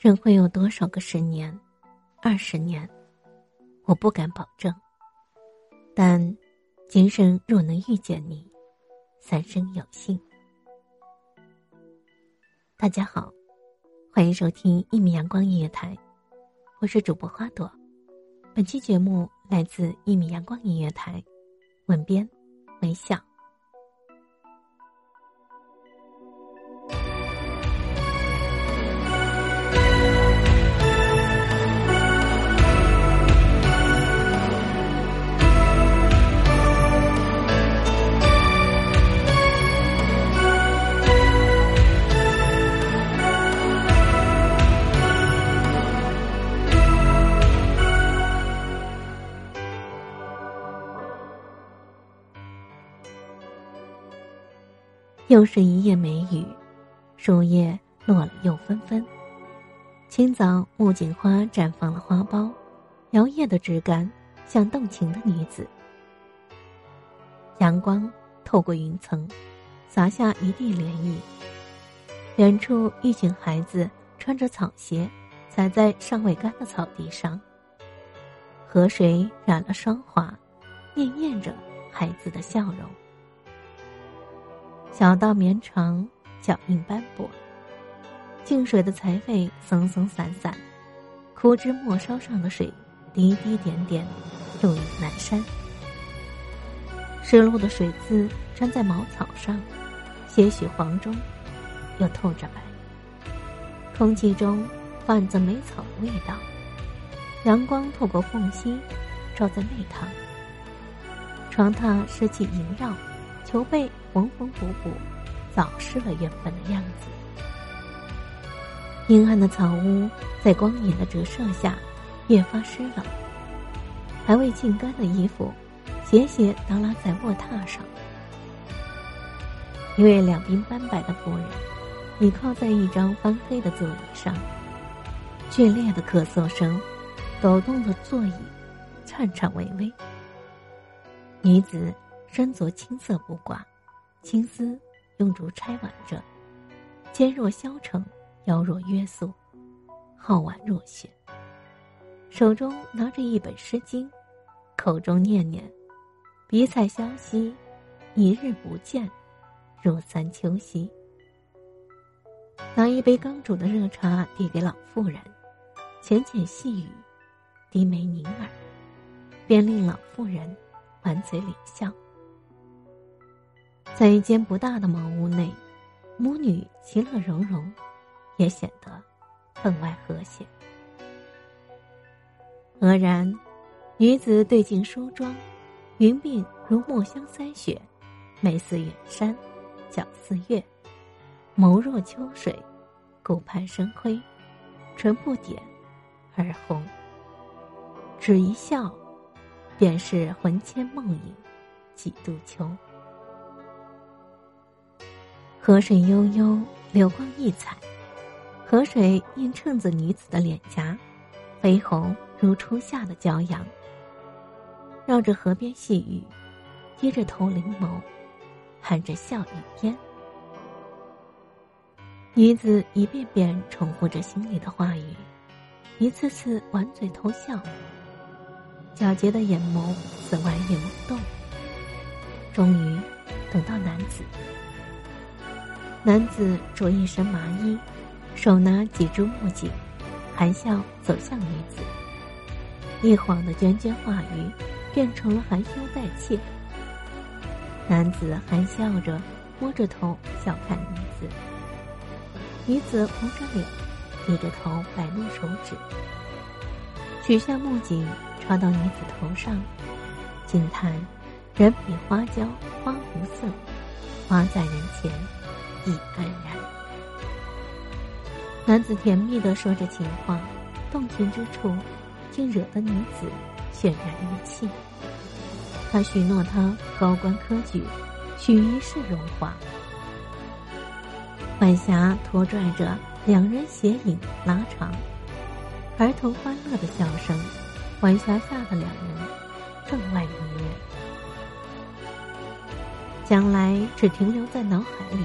人会有多少个十年、二十年？我不敢保证。但今生若能遇见你，三生有幸。大家好。欢迎收听一米阳光音乐台，我是主播花朵。本期节目来自一米阳光音乐台，文编微笑。又是一夜梅雨，树叶落了又纷纷。清早，木槿花绽放了花苞，摇曳的枝干像动情的女子。阳光透过云层，洒下一地涟漪。远处，一群孩子穿着草鞋，踩在尚未干的草地上。河水染了霜华，潋滟着孩子的笑容。小道绵长，脚印斑驳。静水的财位松松散散，枯枝末梢上的水滴滴点点，入影南山。湿漉的水渍粘在茅草上，些许黄中，又透着白。空气中泛着梅草的味道，阳光透过缝隙，照在内堂。床榻湿气萦绕。球被缝缝补补，早失了原本的样子。阴暗的草屋在光影的折射下，越发湿冷。还未浸干的衣服，斜斜耷拉在卧榻上。一位两鬓斑白的妇人，倚靠在一张翻黑的座椅上，剧烈的咳嗽声，抖动的座椅，颤颤巍巍。女子。身着青色布褂，青丝用竹钗挽着，肩若削成，腰若约素，皓腕若雪。手中拿着一本《诗经》，口中念念：“笔采萧兮，一日不见，如三秋兮。”拿一杯刚煮的热茶递给老妇人，浅浅细语，低眉凝耳，便令老妇人满嘴敛笑。在一间不大的茅屋内，母女其乐融融，也显得分外和谐。愕然，女子对镜梳妆，云鬓如墨香腮雪，眉似远山，角似月，眸若秋水，顾盼生辉，唇不点，耳红。只一笑，便是魂牵梦萦，几度秋。河水悠悠，流光溢彩，河水映衬着女子的脸颊，绯红如初夏的骄阳。绕着河边细雨，低着头凝眸，含着笑一边。女子一遍遍重复着心里的话语，一次次挽嘴偷笑，皎洁的眼眸似晚月萌动。终于，等到男子。男子着一身麻衣，手拿几株木槿，含笑走向女子。一晃的涓涓话语，变成了含羞带怯。男子含笑着，摸着头笑看女子。女子红着脸，低着头摆弄手指，取下木槿插到女子头上，惊叹：人比花娇花无色，花在人前，已黯然。男子甜蜜的说着情话，动情之处，竟惹得女子泫然欲泣。他许诺她高官科举，许一世荣华。晚霞拖拽着两人斜影拉长，儿童欢乐的笑声，晚霞下的两人分外迷人。将来只停留在脑海里，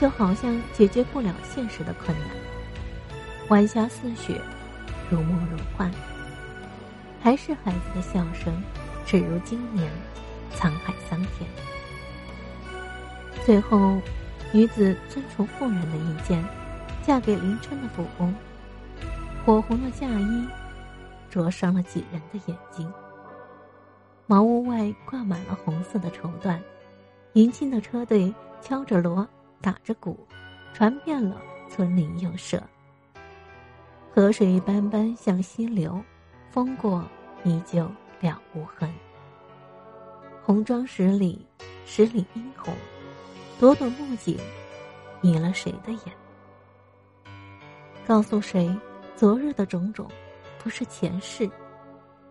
就好像解决不了现实的困难。晚霞似雪，如梦如幻，还是孩子的笑声。只如今年，沧海桑田。最后，女子遵从妇人的意见，嫁给林春的富翁，火红的嫁衣，灼伤了几人的眼睛。茅屋外挂满了红色的绸缎，迎亲的车队敲着锣，打着鼓，传遍了村邻幼舍。河水斑斑向西流，风过依旧。了无痕。红妆十里，十里殷红，朵朵木槿，迷了谁的眼？告诉谁，昨日的种种，不是前世，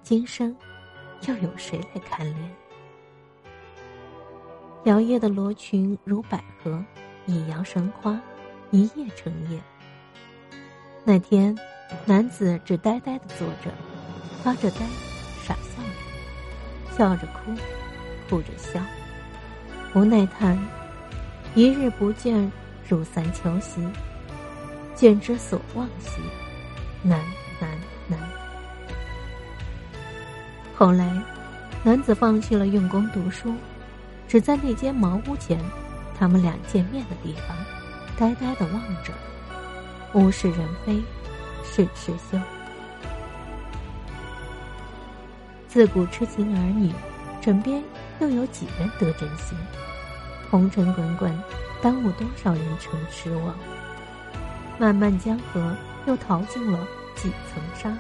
今生，又有谁来看怜？摇曳的罗裙如百合，一阳生花，一夜成叶。那天，男子只呆呆的坐着，发着呆。傻笑着笑着哭，哭着笑，无奈叹：一日不见，如三秋兮；见之所望兮，难难难。后来，男子放弃了用功读书，只在那间茅屋前，他们俩见面的地方，呆呆的望着，物是人非，事事休。自古痴情儿女，枕边又有几人得真心？红尘滚滚，耽误多少人成痴妄？漫漫江河，又淘尽了几层沙？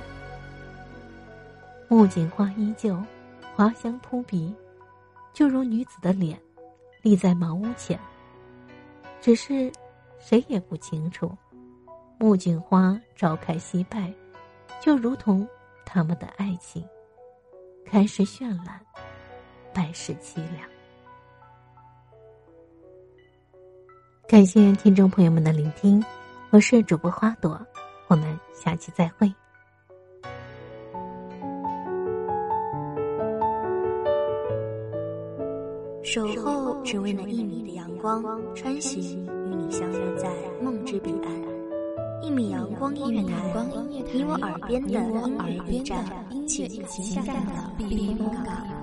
木槿花依旧，花香扑鼻，就如女子的脸，立在茅屋前。只是，谁也不清楚，木槿花朝开夕败，就如同他们的爱情。开始绚烂，败时凄凉。感谢听众朋友们的聆听，我是主播花朵，我们下期再会。守候只为那一米的阳光，穿行与你相约在梦之彼岸。一米阳光音乐台，你我耳边的音乐驿站，请下载避风港。